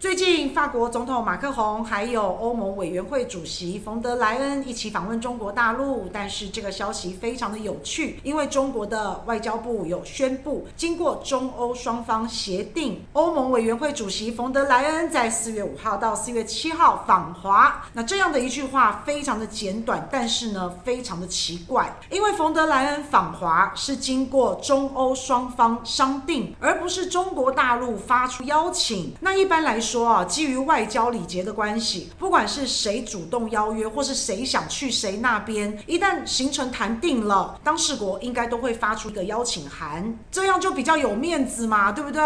最近，法国总统马克宏还有欧盟委员会主席冯德莱恩一起访问中国大陆，但是这个消息非常的有趣，因为中国的外交部有宣布，经过中欧双方协定，欧盟委员会主席冯德莱恩在四月五号到四月七号访华。那这样的一句话非常的简短，但是呢，非常的奇怪，因为冯德莱恩访华是经过中欧双方商定，而不是中国大陆发出邀请。那一般来说，说啊，基于外交礼节的关系，不管是谁主动邀约，或是谁想去谁那边，一旦行程谈定了，当事国应该都会发出一个邀请函，这样就比较有面子嘛，对不对？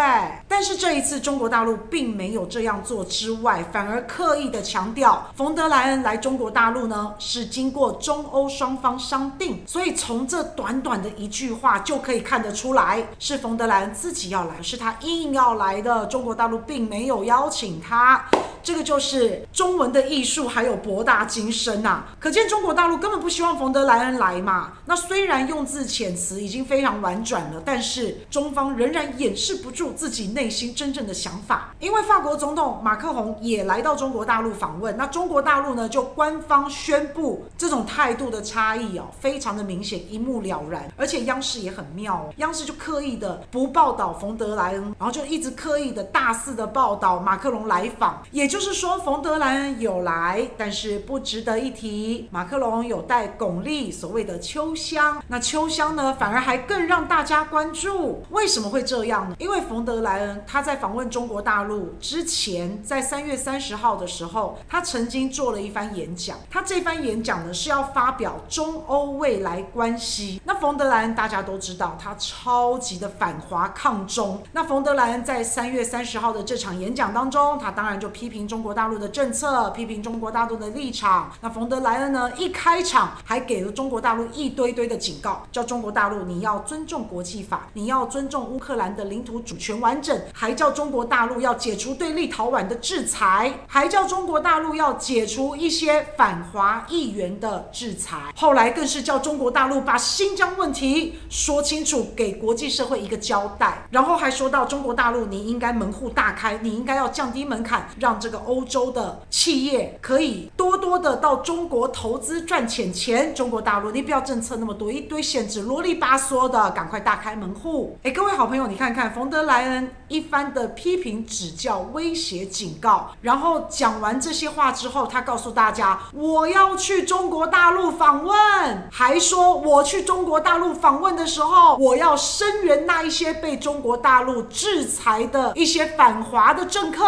但是这一次中国大陆并没有这样做之外，反而刻意的强调，冯德莱恩来中国大陆呢是经过中欧双方商定，所以从这短短的一句话就可以看得出来，是冯德莱恩自己要来，是他硬要来的，中国大陆并没有邀请。他。这个就是中文的艺术，还有博大精深呐、可见中国大陆根本不希望冯德莱恩来嘛。那虽然用字遣词已经非常婉转了，但是中方仍然掩饰不住自己内心真正的想法。因为法国总统马克宏也来到中国大陆访问，那中国大陆呢就官方宣布这种态度的差异哦，非常的明显，一目了然。而且央视也很妙哦，央视就刻意的不报道冯德莱恩，然后就一直刻意的大肆的报道马克龙来访，也。就是说，冯德莱恩有来，但是不值得一提。马克龙有带巩俐，所谓的秋香。那秋香呢，反而还更让大家关注。为什么会这样呢？因为冯德莱恩他在访问中国大陆之前，在三月三十号的时候，他曾经做了一番演讲。他这番演讲呢，是要发表中欧未来关系。那冯德莱恩大家都知道，他超级的反华抗中。那冯德莱恩在三月三十号的这场演讲当，中他当然就批评。中国大陆的政策，批评中国大陆的立场。那冯德莱恩呢，一开场还给了中国大陆一堆堆的警告，叫中国大陆你要尊重国际法，你要尊重乌克兰的领土主权完整，还叫中国大陆要解除对立陶宛的制裁，还叫中国大陆要解除一些反华议员的制裁。后来更是叫中国大陆把新疆问题说清楚，给国际社会一个交代。然后还说到中国大陆，你应该门户大开，你应该要降低门槛，让这个。欧洲的企业可以多多的到中国投资赚钱钱，中国大陆你不要政策那么多，一堆限制啰里吧嗦的，赶快大开门户。哎，各位好朋友，你看看冯德莱恩一番的批评指教、威胁警告，然后讲完这些话之后，他告诉大家我要去中国大陆访问，还说我去中国大陆访问的时候，我要声援那一些被中国大陆制裁的一些反华的政客。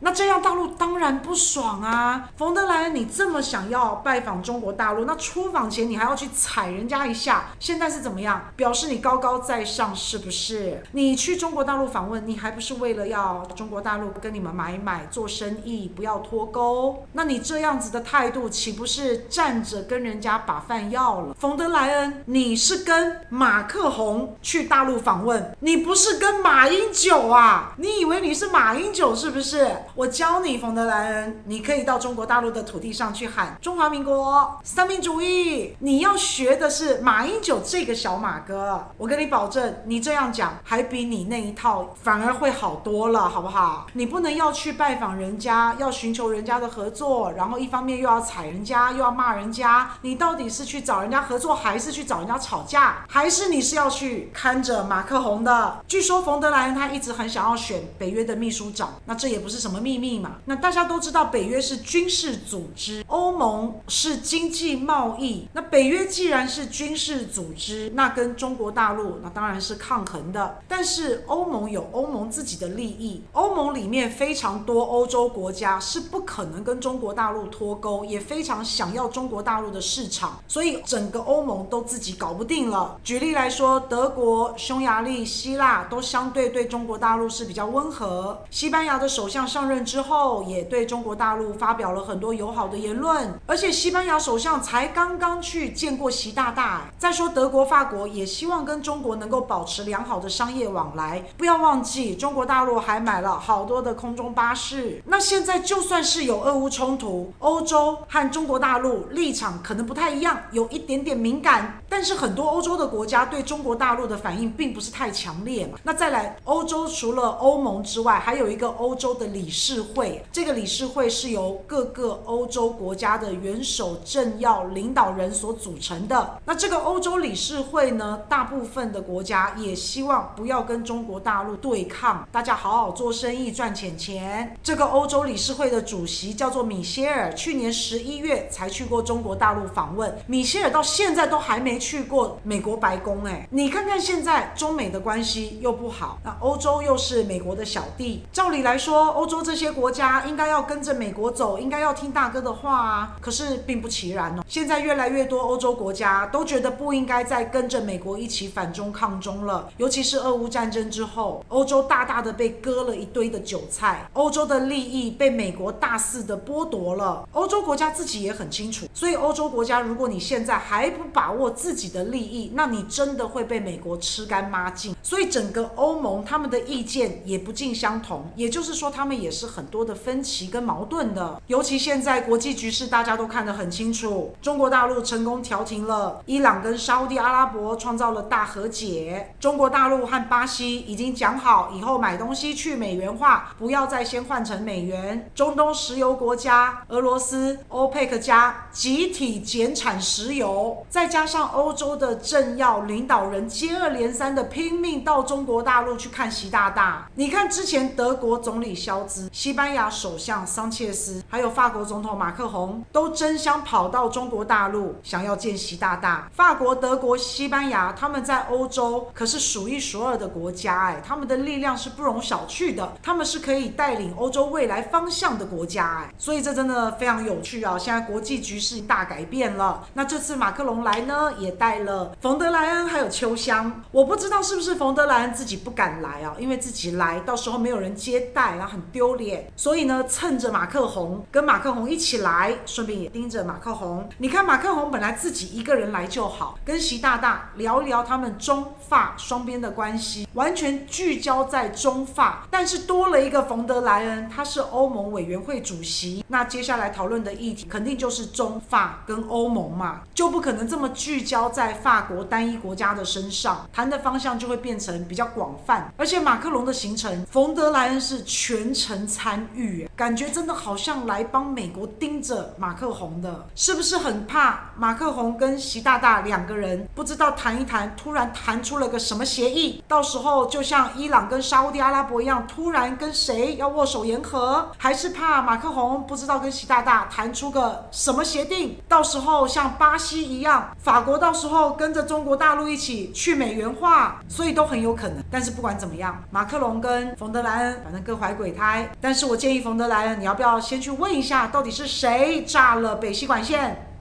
那这样。大陆当然不爽啊！冯德莱恩，你这么想要拜访中国大陆，那出访前你还要去踩人家一下，现在是怎么样？表示你高高在上是不是？你去中国大陆访问，你还不是为了要中国大陆跟你们买买做生意，不要脱钩？那你这样子的态度，岂不是站着跟人家把饭要了？冯德莱恩，你是跟马克宏去大陆访问，你不是跟马英九啊？你以为你是马英九是？不是我教你。冯德莱恩，你可以到中国大陆的土地上去喊中华民国、三民主义。你要学的是马英九这个小马哥。我跟你保证，你这样讲还比你那一套反而会好多了，好不好？你不能要去拜访人家，要寻求人家的合作，然后一方面又要踩人家，又要骂人家。你到底是去找人家合作，还是去找人家吵架？还是你是要去看着马克宏的？据说冯德莱恩他一直很想要选北约的秘书长，那这也不是什么秘密嘛。那大家都知道，北约是军事组织，欧盟是经济贸易。那北约既然是军事组织，那跟中国大陆那当然是抗衡的。但是欧盟有欧盟自己的利益，欧盟里面非常多欧洲国家是不可能跟中国大陆脱钩，也非常想要中国大陆的市场，所以整个欧盟都自己搞不定了。举例来说，德国、匈牙利、希腊都相对对中国大陆是比较温和。西班牙的首相上任之后，也对中国大陆发表了很多友好的言论，而且西班牙首相才刚刚去见过习大大。再说德国、法国也希望跟中国能够保持良好的商业往来。不要忘记，中国大陆还买了好多的空中巴士。那现在就算是有俄乌冲突，欧洲和中国大陆立场可能不太一样，有一点点敏感，但是很多欧洲的国家对中国大陆的反应并不是太强烈嘛。那再来，欧洲除了欧盟之外，还有一个欧洲的理事会，这个理事会是由各个欧洲国家的元首政要领导人所组成的。那这个欧洲理事会呢，大部分的国家也希望不要跟中国大陆对抗，大家好好做生意赚钱钱。这个欧洲理事会的主席叫做米歇尔，去年十一月才去过中国大陆访问。米歇尔到现在都还没去过美国白宫，哎，你看看现在中美的关系又不好，那欧洲又是美国的小弟，照理来说，说欧洲这些国家应该要跟着美国走，应该要听大哥的话啊。可是并不其然哦，现在越来越多欧洲国家都觉得不应该再跟着美国一起反中抗中了，尤其是俄乌战争之后，欧洲大大的被割了一堆的韭菜，欧洲的利益被美国大肆的剥夺了。欧洲国家自己也很清楚，所以欧洲国家，如果你现在还不把握自己的利益，那你真的会被美国吃干抹净。所以整个欧盟他们的意见也不尽相同，也就是说，他们也是很多的分歧跟矛盾的。尤其现在国际局势大家都看得很清楚，中国大陆成功调停了伊朗跟沙乌地阿拉伯，创造了大和解。中国大陆和巴西已经讲好，以后买东西去美元化，不要再先换成美元。中东石油国家俄罗斯、欧佩克加集体减产石油，再加上欧洲的政要领导人接二连三的拼命到中国大陆去看习大大。你看之前德国总理萧兹、西班牙首相桑切斯，还有法国总统马克宏，都争相跑到中国大陆，想要见习大大。法国、德国、西班牙，他们在欧洲可是数一数二的国家，哎，他们的力量是不容小觑的，他们是可以带领欧洲未来方向的国家，哎，所以这真的非常有趣啊！现在国际局势大改变了，那这次马克龙来呢，也带了冯德莱恩还有秋香，我不知道是不是冯德莱恩自己不敢来啊，因为自己来到时候没有人接待，然后很丢脸，所以呢，趁着马克宏跟马克宏一起来，顺便也盯着马克宏。你看马克宏本来自己一个人来就好，跟习大大聊一聊他们中法双边的关系，完全聚焦在中法，但是多了一个冯德莱恩，他是欧盟委员会主席，那接下来讨论的议题肯定就是中法跟欧盟嘛，就不可能这么聚焦在法国单一国家的身上，谈的方向就会变成比较广泛，而且马克龙的行程，冯德莱恩是全程参与，感觉真的好像来帮美国盯着马克宏的，是不是很怕马克宏跟习大大两个人不知道谈一谈，突然谈出了个什么协议，到时候就像伊朗跟沙乌地阿拉伯一样，突然跟谁要握手言和，还是怕马克宏不知道跟习大大谈出个什么协定，到时候像巴西一样，法国到时候跟着中国大陆一起去美元化，所以都很有可能。但是不管怎么样，马克龙跟冯德莱恩反正各怀鬼胎，但是我建议冯德莱恩，你要不要先去问一下，到底是谁炸了北溪管线？